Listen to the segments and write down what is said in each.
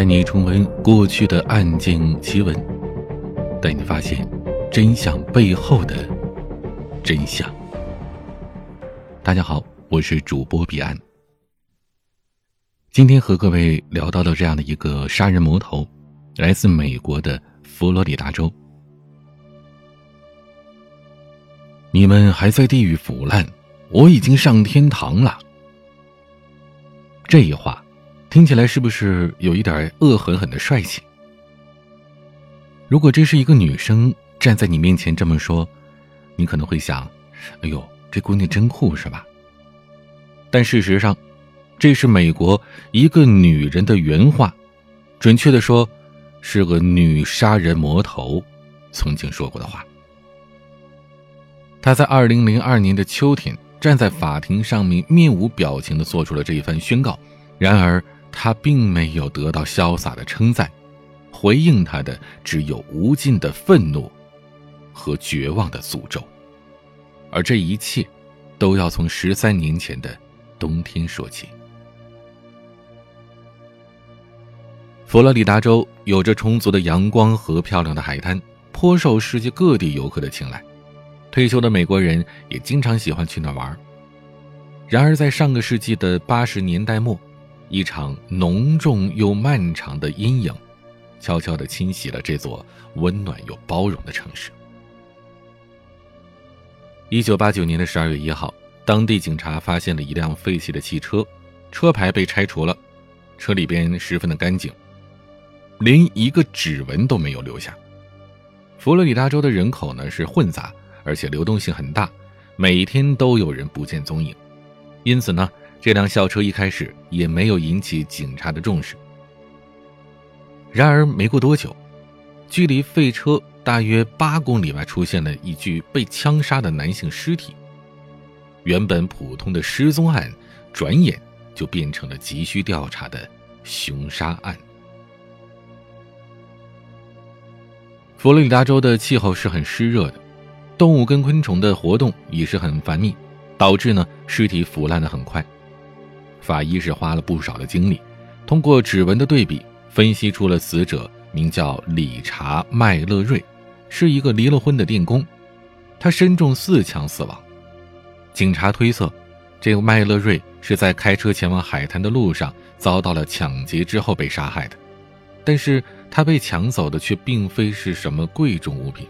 带你重温过去的案件奇闻，带你发现真相背后的真相。大家好，我是主播彼岸。今天和各位聊到的这样的一个杀人魔头，来自美国的佛罗里达州。你们还在地狱腐烂，我已经上天堂了。这一话。听起来是不是有一点恶狠狠的帅气？如果这是一个女生站在你面前这么说，你可能会想：“哎呦，这姑娘真酷，是吧？”但事实上，这是美国一个女人的原话，准确的说，是个女杀人魔头曾经说过的话。她在二零零二年的秋天站在法庭上面，面无表情的做出了这一番宣告。然而，他并没有得到潇洒的称赞，回应他的只有无尽的愤怒和绝望的诅咒，而这一切都要从十三年前的冬天说起。佛罗里达州有着充足的阳光和漂亮的海滩，颇受世界各地游客的青睐，退休的美国人也经常喜欢去那玩。然而，在上个世纪的八十年代末。一场浓重又漫长的阴影，悄悄地侵袭了这座温暖又包容的城市。一九八九年的十二月一号，当地警察发现了一辆废弃的汽车，车牌被拆除了，车里边十分的干净，连一个指纹都没有留下。佛罗里达州的人口呢是混杂，而且流动性很大，每天都有人不见踪影，因此呢。这辆校车一开始也没有引起警察的重视。然而，没过多久，距离废车大约八公里外出现了一具被枪杀的男性尸体。原本普通的失踪案，转眼就变成了急需调查的凶杀案。佛罗里达州的气候是很湿热的，动物跟昆虫的活动也是很繁密，导致呢尸体腐烂的很快。法医是花了不少的精力，通过指纹的对比，分析出了死者名叫理查·麦勒瑞，是一个离了婚的电工，他身中四枪死亡。警察推测，这个麦勒瑞是在开车前往海滩的路上遭到了抢劫之后被杀害的，但是他被抢走的却并非是什么贵重物品。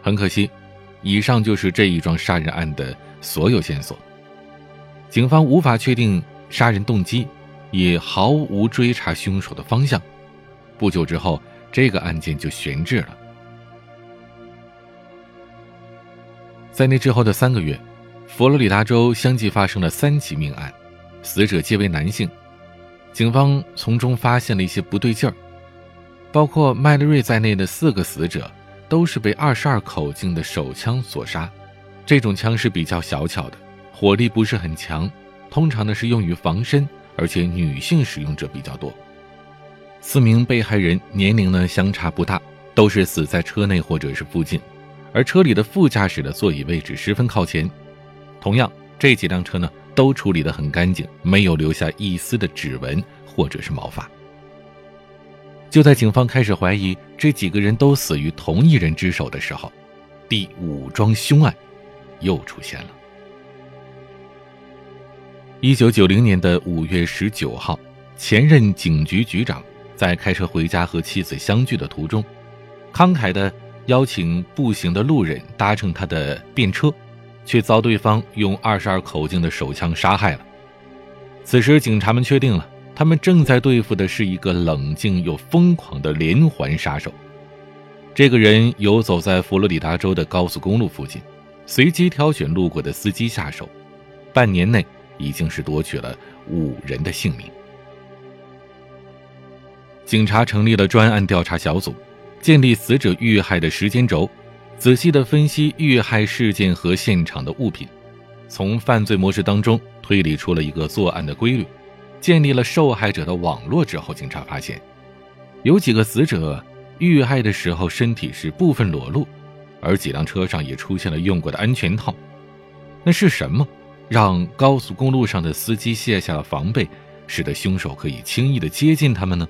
很可惜，以上就是这一桩杀人案的所有线索。警方无法确定杀人动机，也毫无追查凶手的方向。不久之后，这个案件就悬置了。在那之后的三个月，佛罗里达州相继发生了三起命案，死者皆为男性。警方从中发现了一些不对劲儿，包括麦勒瑞在内的四个死者都是被二十二口径的手枪所杀，这种枪是比较小巧的。火力不是很强，通常呢是用于防身，而且女性使用者比较多。四名被害人年龄呢相差不大，都是死在车内或者是附近，而车里的副驾驶的座椅位置十分靠前。同样，这几辆车呢都处理得很干净，没有留下一丝的指纹或者是毛发。就在警方开始怀疑这几个人都死于同一人之手的时候，第五桩凶案又出现了。一九九零年的五月十九号，前任警局局长在开车回家和妻子相聚的途中，慷慨地邀请步行的路人搭乘他的便车，却遭对方用二十二口径的手枪杀害了。此时，警察们确定了，他们正在对付的是一个冷静又疯狂的连环杀手。这个人游走在佛罗里达州的高速公路附近，随机挑选路过的司机下手，半年内。已经是夺取了五人的性命。警察成立了专案调查小组，建立死者遇害的时间轴，仔细的分析遇害事件和现场的物品，从犯罪模式当中推理出了一个作案的规律，建立了受害者的网络之后，警察发现，有几个死者遇害的时候身体是部分裸露，而几辆车上也出现了用过的安全套，那是什么？让高速公路上的司机卸下了防备，使得凶手可以轻易的接近他们呢？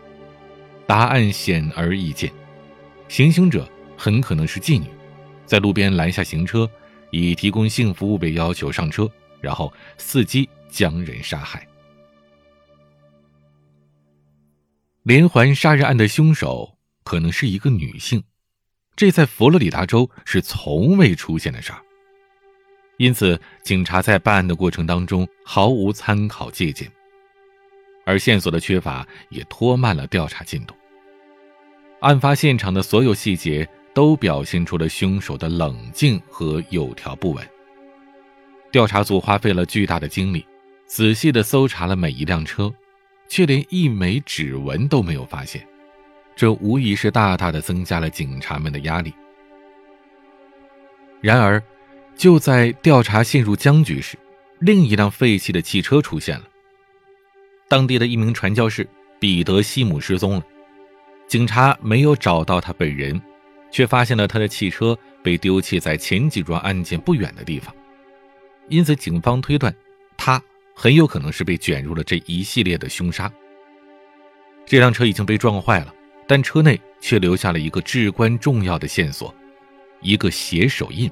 答案显而易见，行凶者很可能是妓女，在路边拦下行车，以提供性服务为要求上车，然后伺机将人杀害。连环杀人案的凶手可能是一个女性，这在佛罗里达州是从未出现的事儿。因此，警察在办案的过程当中毫无参考借鉴，而线索的缺乏也拖慢了调查进度。案发现场的所有细节都表现出了凶手的冷静和有条不紊。调查组花费了巨大的精力，仔细地搜查了每一辆车，却连一枚指纹都没有发现，这无疑是大大的增加了警察们的压力。然而，就在调查陷入僵局时，另一辆废弃的汽车出现了。当地的一名传教士彼得·西姆失踪了，警察没有找到他本人，却发现了他的汽车被丢弃在前几桩案件不远的地方，因此警方推断，他很有可能是被卷入了这一系列的凶杀。这辆车已经被撞坏了，但车内却留下了一个至关重要的线索，一个血手印。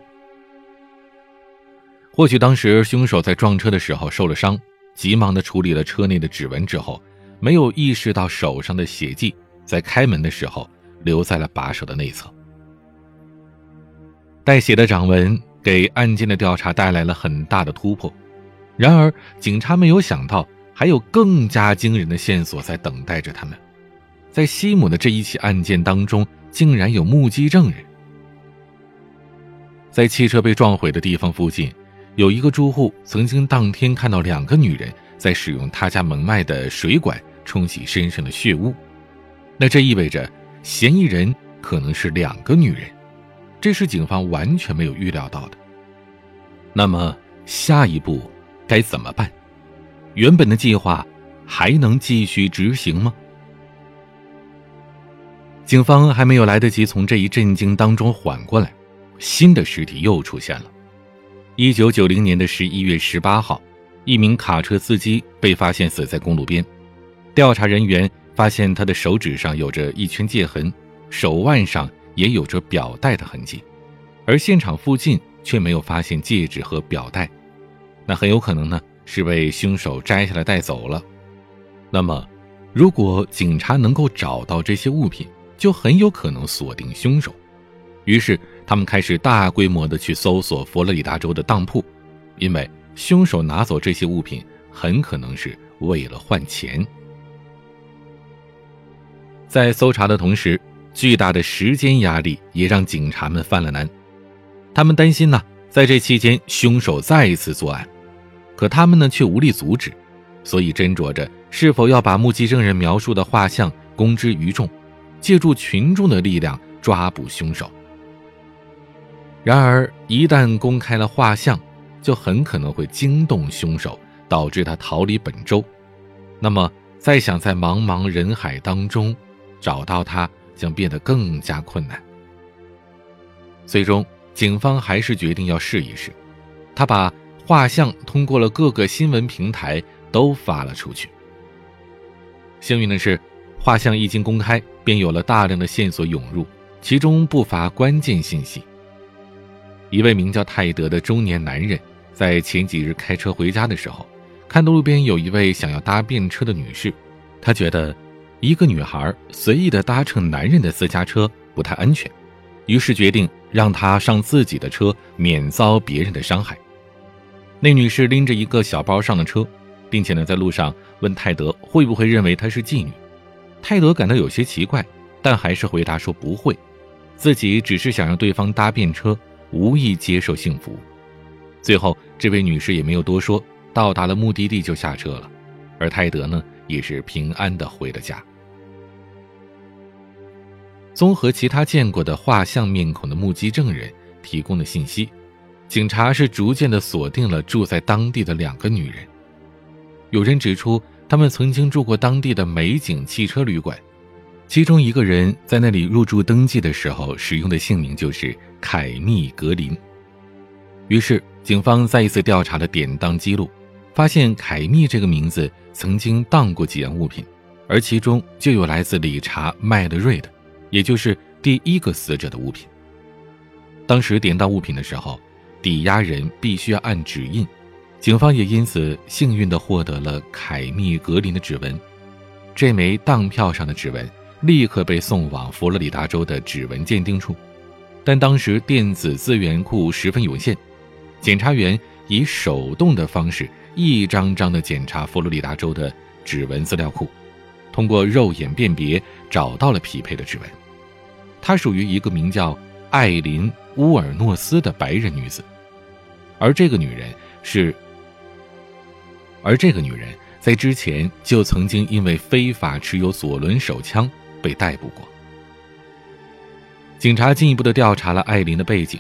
或许当时凶手在撞车的时候受了伤，急忙的处理了车内的指纹之后，没有意识到手上的血迹在开门的时候留在了把手的内侧。带血的掌纹给案件的调查带来了很大的突破，然而警察没有想到还有更加惊人的线索在等待着他们。在西姆的这一起案件当中，竟然有目击证人，在汽车被撞毁的地方附近。有一个住户曾经当天看到两个女人在使用他家门外的水管冲洗身上的血污，那这意味着嫌疑人可能是两个女人，这是警方完全没有预料到的。那么下一步该怎么办？原本的计划还能继续执行吗？警方还没有来得及从这一震惊当中缓过来，新的尸体又出现了。一九九零年的十一月十八号，一名卡车司机被发现死在公路边。调查人员发现他的手指上有着一圈戒痕，手腕上也有着表带的痕迹，而现场附近却没有发现戒指和表带。那很有可能呢是被凶手摘下来带走了。那么，如果警察能够找到这些物品，就很有可能锁定凶手。于是。他们开始大规模的去搜索佛罗里达州的当铺，因为凶手拿走这些物品很可能是为了换钱。在搜查的同时，巨大的时间压力也让警察们犯了难。他们担心呢，在这期间凶手再一次作案，可他们呢却无力阻止，所以斟酌着是否要把目击证人描述的画像公之于众，借助群众的力量抓捕凶手。然而，一旦公开了画像，就很可能会惊动凶手，导致他逃离本州。那么，再想在茫茫人海当中找到他，将变得更加困难。最终，警方还是决定要试一试。他把画像通过了各个新闻平台都发了出去。幸运的是，画像一经公开，便有了大量的线索涌入，其中不乏关键信息。一位名叫泰德的中年男人，在前几日开车回家的时候，看到路边有一位想要搭便车的女士，他觉得一个女孩随意的搭乘男人的私家车不太安全，于是决定让她上自己的车，免遭别人的伤害。那女士拎着一个小包上了车，并且呢，在路上问泰德会不会认为她是妓女。泰德感到有些奇怪，但还是回答说不会，自己只是想让对方搭便车。无意接受幸福，最后这位女士也没有多说，到达了目的地就下车了，而泰德呢也是平安的回了家。综合其他见过的画像面孔的目击证人提供的信息，警察是逐渐的锁定了住在当地的两个女人。有人指出，他们曾经住过当地的美景汽车旅馆。其中一个人在那里入住登记的时候使用的姓名就是凯密格林。于是，警方再一次调查了典当记录，发现凯密这个名字曾经当过几样物品，而其中就有来自理查·麦德瑞的，也就是第一个死者的物品。当时典当物品的时候，抵押人必须要按指印，警方也因此幸运地获得了凯密·格林的指纹。这枚当票上的指纹立刻被送往佛罗里达州的指纹鉴定处，但当时电子资源库十分有限，检察员以手动的方式一张张地检查佛罗里达州的指纹资料库，通过肉眼辨别找到了匹配的指纹，她属于一个名叫艾琳·乌尔诺斯的白人女子，而这个女人是，而这个女人。在之前就曾经因为非法持有左轮手枪被逮捕过。警察进一步的调查了艾琳的背景，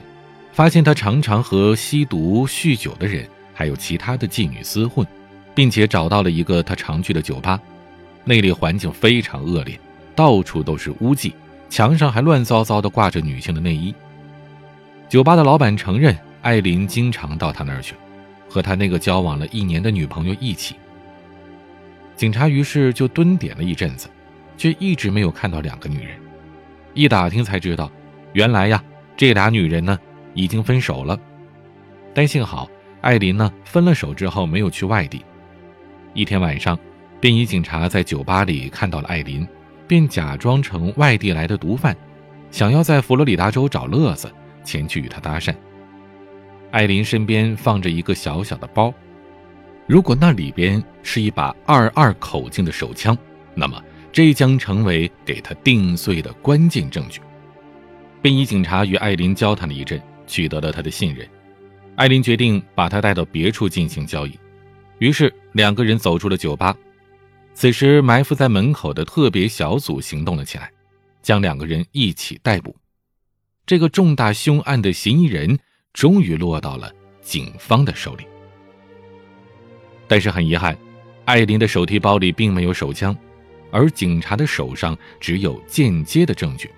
发现她常常和吸毒、酗酒的人，还有其他的妓女厮混，并且找到了一个她常去的酒吧，那里环境非常恶劣，到处都是污迹，墙上还乱糟糟的挂着女性的内衣。酒吧的老板承认，艾琳经常到他那儿去，和他那个交往了一年的女朋友一起。警察于是就蹲点了一阵子，却一直没有看到两个女人。一打听才知道，原来呀，这俩女人呢已经分手了。但幸好艾琳呢分了手之后没有去外地。一天晚上，便衣警察在酒吧里看到了艾琳，便假装成外地来的毒贩，想要在佛罗里达州找乐子，前去与她搭讪。艾琳身边放着一个小小的包。如果那里边是一把二二口径的手枪，那么这将成为给他定罪的关键证据。便衣警察与艾琳交谈了一阵，取得了他的信任。艾琳决定把他带到别处进行交易，于是两个人走出了酒吧。此时，埋伏在门口的特别小组行动了起来，将两个人一起逮捕。这个重大凶案的嫌疑人终于落到了警方的手里。但是很遗憾，艾琳的手提包里并没有手枪，而警察的手上只有间接的证据，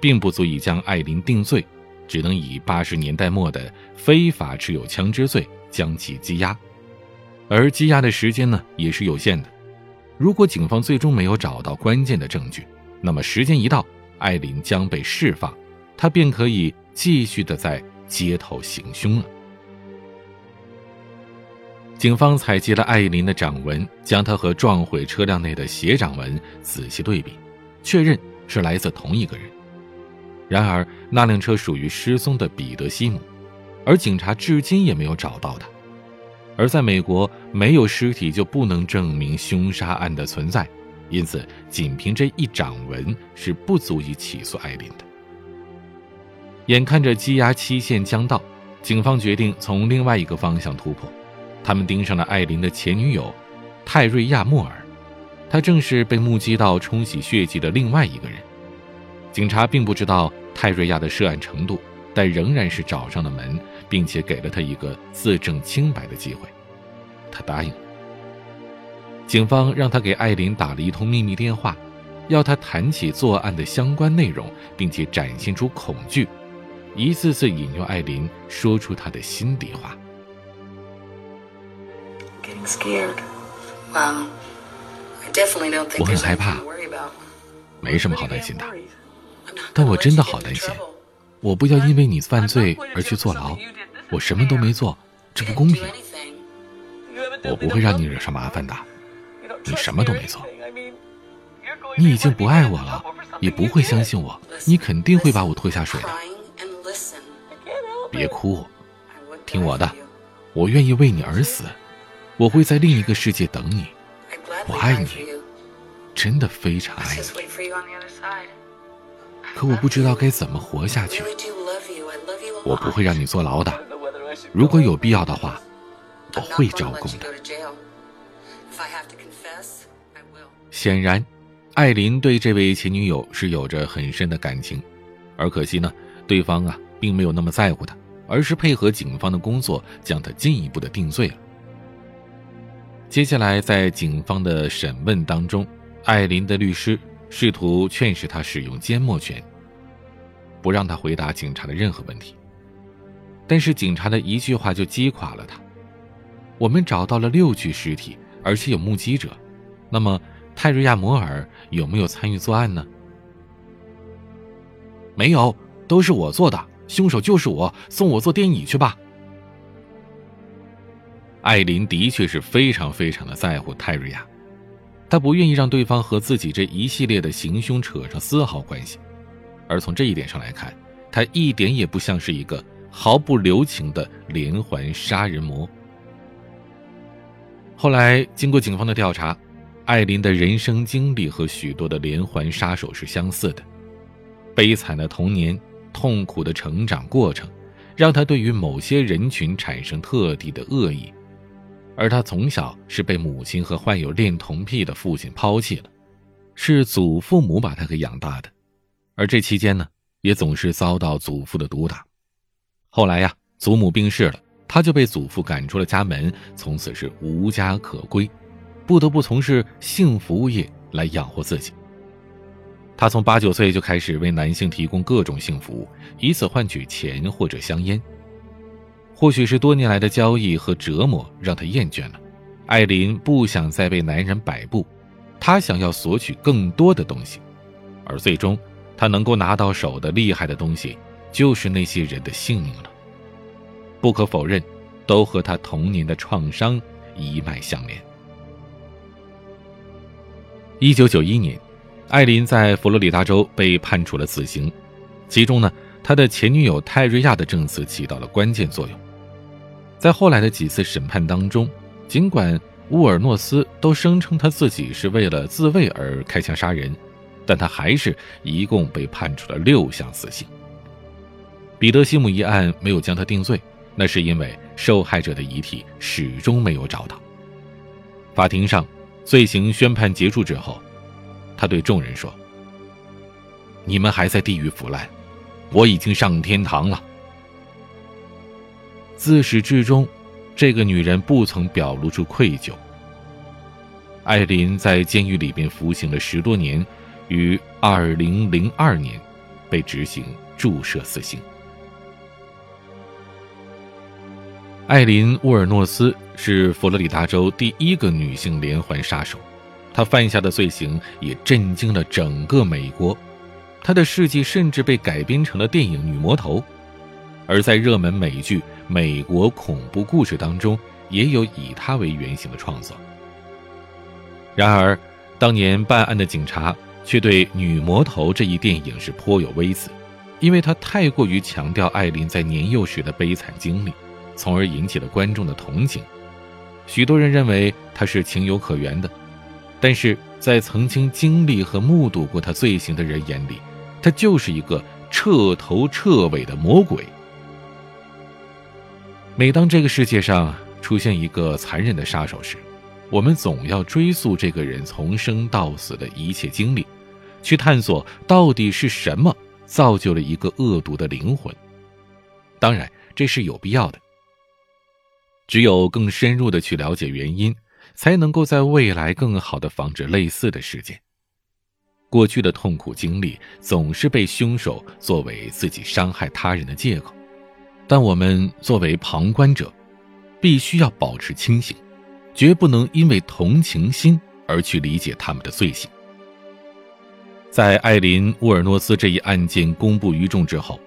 并不足以将艾琳定罪，只能以八十年代末的非法持有枪支罪将其羁押。而羁押的时间呢，也是有限的。如果警方最终没有找到关键的证据，那么时间一到，艾琳将被释放，她便可以继续的在街头行凶了。警方采集了艾琳的掌纹，将她和撞毁车辆内的鞋掌纹仔细对比，确认是来自同一个人。然而，那辆车属于失踪的彼得西姆，而警察至今也没有找到他。而在美国，没有尸体就不能证明凶杀案的存在，因此，仅凭这一掌纹是不足以起诉艾琳的。眼看着羁押期限将到，警方决定从另外一个方向突破。他们盯上了艾琳的前女友泰瑞亚·莫尔，她正是被目击到冲洗血迹的另外一个人。警察并不知道泰瑞亚的涉案程度，但仍然是找上了门，并且给了他一个自证清白的机会。他答应了。警方让他给艾琳打了一通秘密电话，要他谈起作案的相关内容，并且展现出恐惧，一次次引诱艾琳说出他的心里话。我很害怕，没什么好担心的，但我真的好担心。我不要因为你犯罪而去坐牢，我什么都没做，这不公平。我不会让你惹上麻烦的，你什么都没做。你已经不爱我了，也不会相信我，你肯定会把我拖下水的。别哭，听我的，我愿意为你而死。我会在另一个世界等你，我爱你，真的非常爱你。可我不知道该怎么活下去。我不会让你坐牢的，如果有必要的话，我会招供的。显然，艾琳对这位前女友是有着很深的感情，而可惜呢，对方啊并没有那么在乎她，而是配合警方的工作，将她进一步的定罪了。接下来，在警方的审问当中，艾琳的律师试图劝使他使用缄默权，不让他回答警察的任何问题。但是警察的一句话就击垮了他：“我们找到了六具尸体，而且有目击者，那么泰瑞亚·摩尔有没有参与作案呢？没有，都是我做的，凶手就是我，送我坐电椅去吧。艾琳的确是非常非常的在乎泰瑞亚，她不愿意让对方和自己这一系列的行凶扯上丝毫关系，而从这一点上来看，她一点也不像是一个毫不留情的连环杀人魔。后来经过警方的调查，艾琳的人生经历和许多的连环杀手是相似的，悲惨的童年，痛苦的成长过程，让她对于某些人群产生特地的恶意。而他从小是被母亲和患有恋童癖的父亲抛弃了，是祖父母把他给养大的，而这期间呢，也总是遭到祖父的毒打。后来呀，祖母病逝了，他就被祖父赶出了家门，从此是无家可归，不得不从事性服务业来养活自己。他从八九岁就开始为男性提供各种性服务，以此换取钱或者香烟。或许是多年来的交易和折磨让他厌倦了，艾琳不想再被男人摆布，她想要索取更多的东西，而最终，她能够拿到手的厉害的东西，就是那些人的性命了。不可否认，都和她童年的创伤一脉相连。一九九一年，艾琳在佛罗里达州被判处了死刑，其中呢，他的前女友泰瑞亚的证词起到了关键作用。在后来的几次审判当中，尽管乌尔诺斯都声称他自己是为了自卫而开枪杀人，但他还是一共被判处了六项死刑。彼得西姆一案没有将他定罪，那是因为受害者的遗体始终没有找到。法庭上，罪行宣判结束之后，他对众人说：“你们还在地狱腐烂，我已经上天堂了。”自始至终，这个女人不曾表露出愧疚。艾琳在监狱里边服刑了十多年，于二零零二年被执行注射死刑。艾琳·沃尔诺斯是佛罗里达州第一个女性连环杀手，她犯下的罪行也震惊了整个美国，她的事迹甚至被改编成了电影《女魔头》，而在热门美剧。美国恐怖故事当中也有以他为原型的创作。然而，当年办案的警察却对《女魔头》这一电影是颇有微词，因为他太过于强调艾琳在年幼时的悲惨经历，从而引起了观众的同情。许多人认为他是情有可原的，但是在曾经经历和目睹过他罪行的人眼里，他就是一个彻头彻尾的魔鬼。每当这个世界上出现一个残忍的杀手时，我们总要追溯这个人从生到死的一切经历，去探索到底是什么造就了一个恶毒的灵魂。当然，这是有必要的。只有更深入的去了解原因，才能够在未来更好的防止类似的事件。过去的痛苦经历总是被凶手作为自己伤害他人的借口。但我们作为旁观者，必须要保持清醒，绝不能因为同情心而去理解他们的罪行。在艾琳·沃尔诺斯这一案件公布于众之后，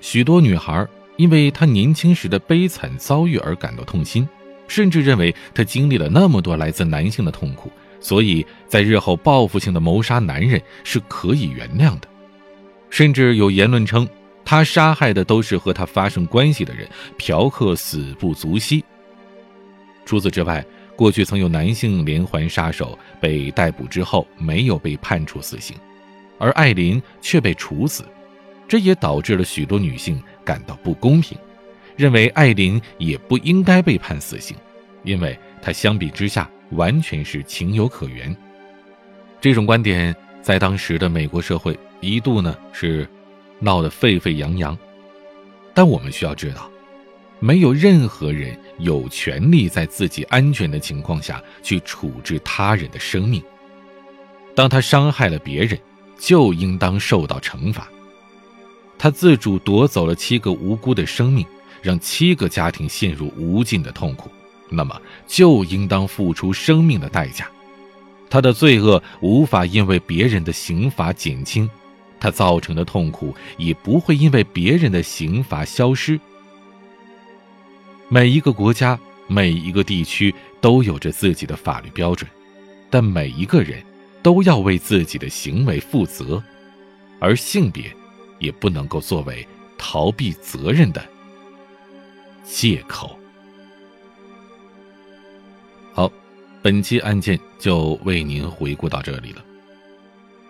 许多女孩因为她年轻时的悲惨遭遇而感到痛心，甚至认为她经历了那么多来自男性的痛苦，所以在日后报复性的谋杀男人是可以原谅的。甚至有言论称。他杀害的都是和他发生关系的人，嫖客死不足惜。除此之外，过去曾有男性连环杀手被逮捕之后没有被判处死刑，而艾琳却被处死，这也导致了许多女性感到不公平，认为艾琳也不应该被判死刑，因为她相比之下完全是情有可原。这种观点在当时的美国社会一度呢是。闹得沸沸扬扬，但我们需要知道，没有任何人有权利在自己安全的情况下去处置他人的生命。当他伤害了别人，就应当受到惩罚。他自主夺走了七个无辜的生命，让七个家庭陷入无尽的痛苦，那么就应当付出生命的代价。他的罪恶无法因为别人的刑罚减轻，他造成的痛苦也不会因为别人的刑罚消失。每一个国家、每一个地区都有着自己的法律标准，但每一个人都要为自己的行为负责，而性别也不能够作为逃避责任的借口。好。本期案件就为您回顾到这里了。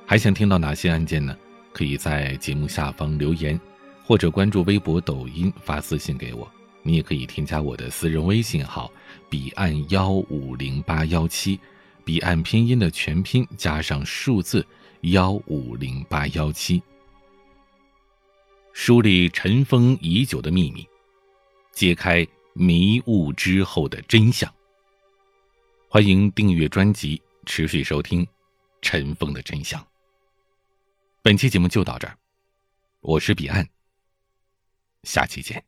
还想听到哪些案件呢？可以在节目下方留言，或者关注微博、抖音发私信给我。你也可以添加我的私人微信号“彼岸幺五零八幺七”，彼岸拼音的全拼加上数字幺五零八幺七，梳理尘封已久的秘密，揭开迷雾之后的真相。欢迎订阅专辑，持续收听《尘封的真相》。本期节目就到这儿，我是彼岸，下期见。